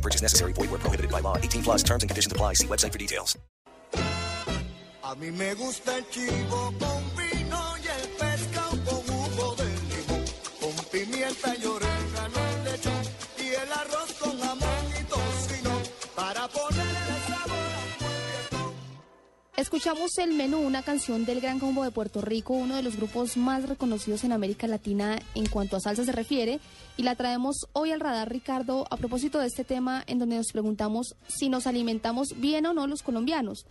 Purchase necessary. Void where prohibited by law. 18 plus terms and conditions apply. See website for details. A mí me gusta el chivo con vino y el pescado con jugo de limón, con pimienta y Escuchamos el menú, una canción del Gran Combo de Puerto Rico, uno de los grupos más reconocidos en América Latina en cuanto a salsa se refiere, y la traemos hoy al radar, Ricardo, a propósito de este tema en donde nos preguntamos si nos alimentamos bien o no los colombianos.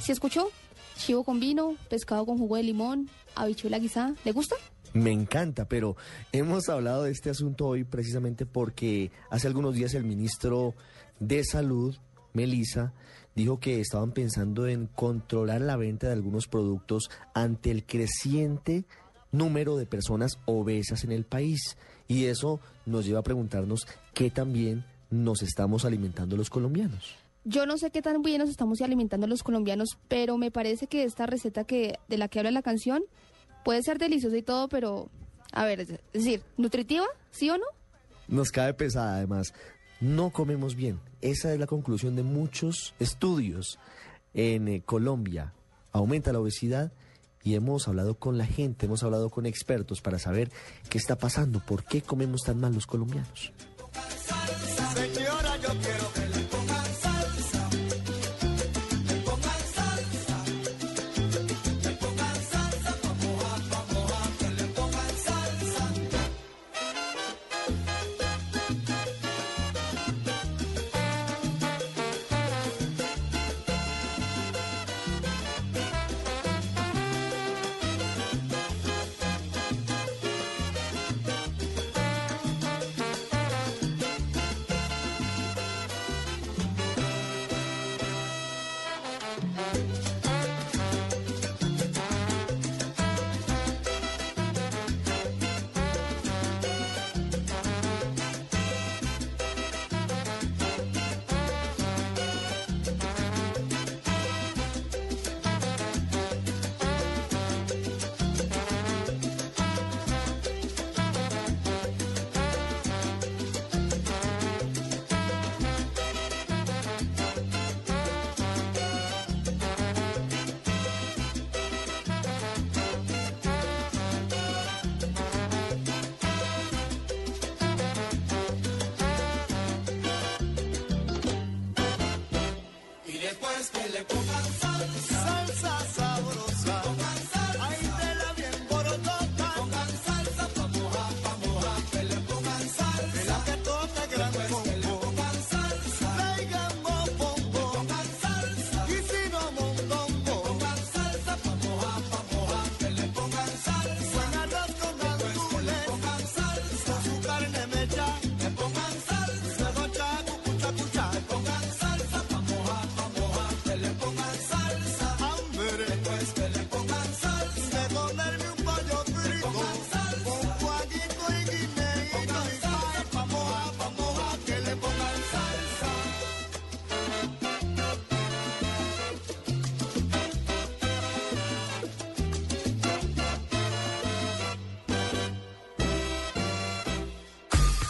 ¿Si escuchó? Chivo con vino, pescado con jugo de limón, habichuela guisada, ¿le gusta? Me encanta, pero hemos hablado de este asunto hoy precisamente porque hace algunos días el ministro de Salud, Melissa, dijo que estaban pensando en controlar la venta de algunos productos ante el creciente número de personas obesas en el país. Y eso nos lleva a preguntarnos qué también nos estamos alimentando los colombianos. Yo no sé qué tan bien nos estamos alimentando los colombianos, pero me parece que esta receta que de la que habla la canción puede ser deliciosa y todo, pero a ver, es decir, nutritiva, ¿sí o no? Nos cae pesada además. No comemos bien. Esa es la conclusión de muchos estudios en eh, Colombia. Aumenta la obesidad y hemos hablado con la gente, hemos hablado con expertos para saber qué está pasando, por qué comemos tan mal los colombianos.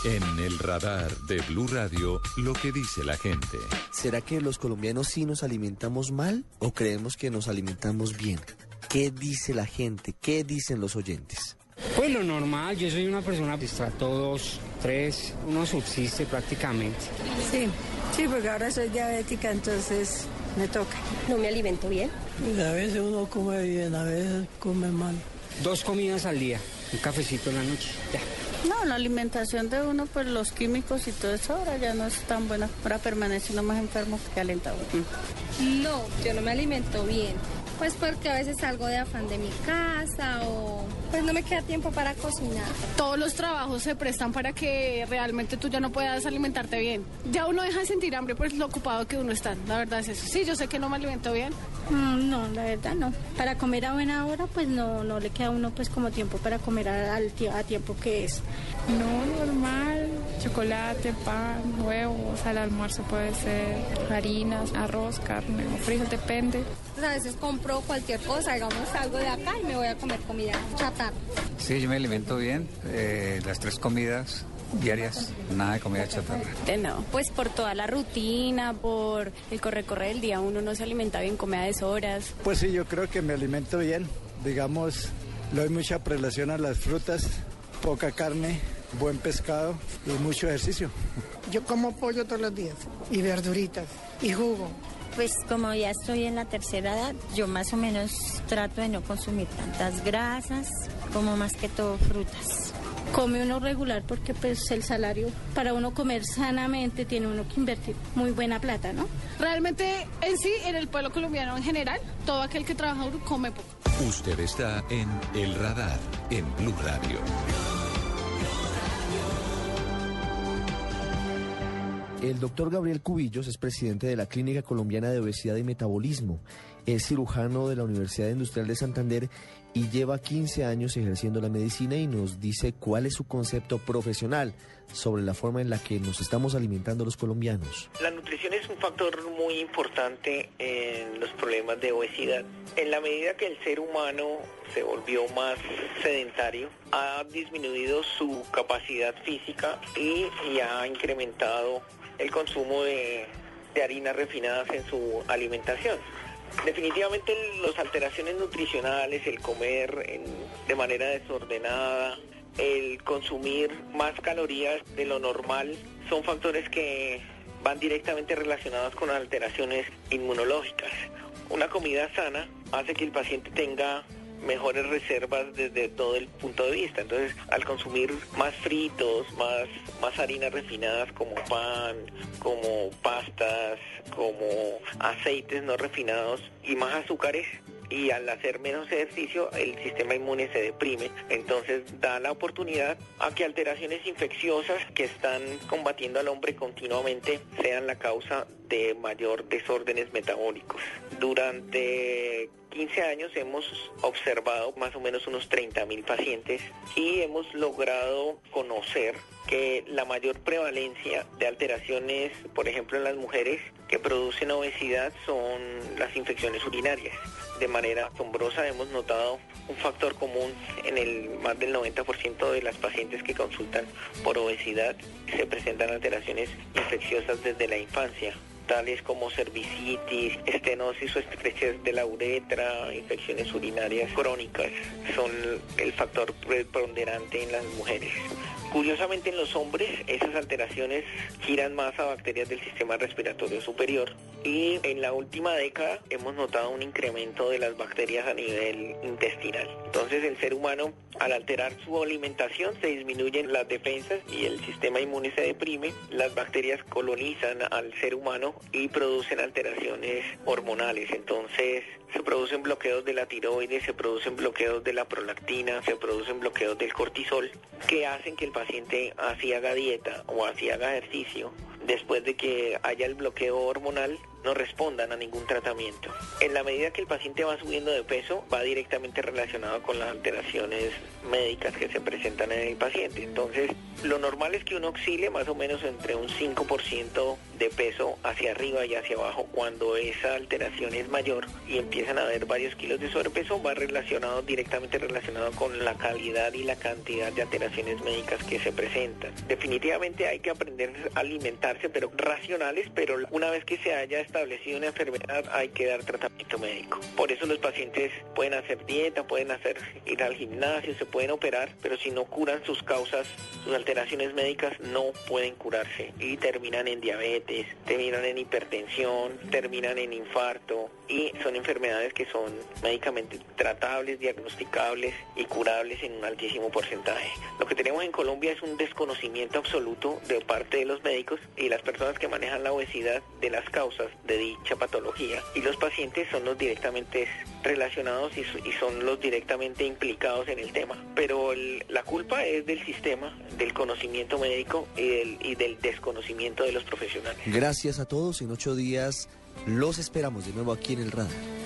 En el radar de Blue Radio, lo que dice la gente. ¿Será que los colombianos sí nos alimentamos mal o creemos que nos alimentamos bien? ¿Qué dice la gente? ¿Qué dicen los oyentes? Pues lo normal, yo soy una persona que estrato 2, 3, uno subsiste prácticamente. Sí, sí, porque ahora soy diabética, entonces me toca. No me alimento bien. a veces uno come bien, a veces come mal. Dos comidas al día, un cafecito en la noche, ya. No, la alimentación de uno, pues los químicos y todo eso ahora ya no es tan buena. Ahora permanece uno más enfermo que alentado. No, yo no me alimento bien. Pues porque a veces salgo de afán de mi casa o pues no me queda tiempo para cocinar. Todos los trabajos se prestan para que realmente tú ya no puedas alimentarte bien. Ya uno deja de sentir hambre por lo ocupado que uno está. La verdad es eso. Sí, yo sé que no me alimento bien. Mm, no, la verdad no. Para comer a buena hora, pues no, no le queda a uno pues como tiempo para comer a, tiempo que es. No, normal, chocolate, pan, huevos, al almuerzo puede ser harinas, arroz, carne o frijol, depende. Pues a veces compro cualquier cosa, digamos salgo de acá y me voy a comer comida chatarra. Sí, yo me alimento bien, eh, las tres comidas diarias, nada de comida chatarra. Eh, No, pues por toda la rutina, por el corre-corre del día, uno no se alimenta bien, come a deshoras. Pues sí, yo creo que me alimento bien. Digamos, le doy mucha prelación a las frutas, poca carne, buen pescado y mucho ejercicio. Yo como pollo todos los días y verduritas y jugo. Pues como ya estoy en la tercera edad, yo más o menos trato de no consumir tantas grasas, como más que todo frutas. Come uno regular porque pues el salario para uno comer sanamente tiene uno que invertir muy buena plata, ¿no? Realmente en sí, en el pueblo colombiano en general, todo aquel que trabaja duro come poco. Usted está en El Radar, en Blue Radio. El doctor Gabriel Cubillos es presidente de la Clínica Colombiana de Obesidad y Metabolismo. Es cirujano de la Universidad Industrial de Santander y lleva 15 años ejerciendo la medicina y nos dice cuál es su concepto profesional sobre la forma en la que nos estamos alimentando los colombianos. La nutrición es un factor muy importante en los problemas de obesidad. En la medida que el ser humano se volvió más sedentario, ha disminuido su capacidad física y, ha incrementado el consumo de harinas refinadas en su alimentación. Definitivamente las alteraciones nutricionales, el comer de manera desordenada, el consumir más calorías de lo normal, son factores que van directamente relacionados con alteraciones inmunológicas. Una comida sana hace que el paciente tenga mejores reservas desde todo el punto de vista. Entonces, al consumir más fritos, más, más harinas refinadas como pan, como pastas, como aceites no refinados y más azúcares, y al hacer menos ejercicio el sistema inmune se deprime. Entonces da la oportunidad a que alteraciones infecciosas que están combatiendo al hombre continuamente sean la causa de mayor desórdenes metabólicos. Durante 15 años hemos observado más o menos unos 30 mil pacientes y hemos logrado conocer que la mayor prevalencia de alteraciones, por ejemplo en las mujeres que producen obesidad, son las infecciones urinarias. De manera asombrosa hemos notado un factor común en el más del 90% de las pacientes que consultan por obesidad se presentan alteraciones infecciosas desde la infancia tales como cervicitis, estenosis o estrechez de la uretra, infecciones urinarias crónicas, son el factor preponderante en las mujeres. Curiosamente en los hombres esas alteraciones giran más a bacterias del sistema respiratorio superior y en la última década hemos notado un incremento de las bacterias a nivel intestinal. Entonces el ser humano al alterar su alimentación se disminuyen las defensas y el sistema inmune se deprime, las bacterias colonizan al ser humano y producen alteraciones hormonales. Entonces se producen bloqueos de la tiroides, se producen bloqueos de la prolactina, se producen bloqueos del cortisol que hacen que el paciente así haga dieta o así haga ejercicio después de que haya el bloqueo hormonal no respondan a ningún tratamiento. En la medida que el paciente va subiendo de peso, va directamente relacionado con las alteraciones médicas que se presentan en el paciente. Entonces, lo normal es que uno oscile más o menos entre un 5% de peso hacia arriba y hacia abajo. Cuando esa alteración es mayor y empiezan a haber varios kilos de sobrepeso, va relacionado directamente relacionado con la calidad y la cantidad de alteraciones médicas que se presentan. Definitivamente hay que aprender a alimentarse, pero racionales, pero una vez que se haya establecido una enfermedad hay que dar tratamiento médico. Por eso los pacientes pueden hacer dieta, pueden hacer ir al gimnasio, se pueden operar, pero si no curan sus causas, sus alteraciones médicas no pueden curarse y terminan en diabetes, terminan en hipertensión, terminan en infarto y son enfermedades que son médicamente tratables, diagnosticables y curables en un altísimo porcentaje. Lo que tenemos en Colombia es un desconocimiento absoluto de parte de los médicos y las personas que manejan la obesidad de las causas de dicha patología y los pacientes son los directamente relacionados y, son los directamente implicados en el tema. Pero el, la culpa es del sistema, del conocimiento médico y del, y del desconocimiento de los profesionales. Gracias a todos. En ocho días los esperamos de nuevo aquí en el radar.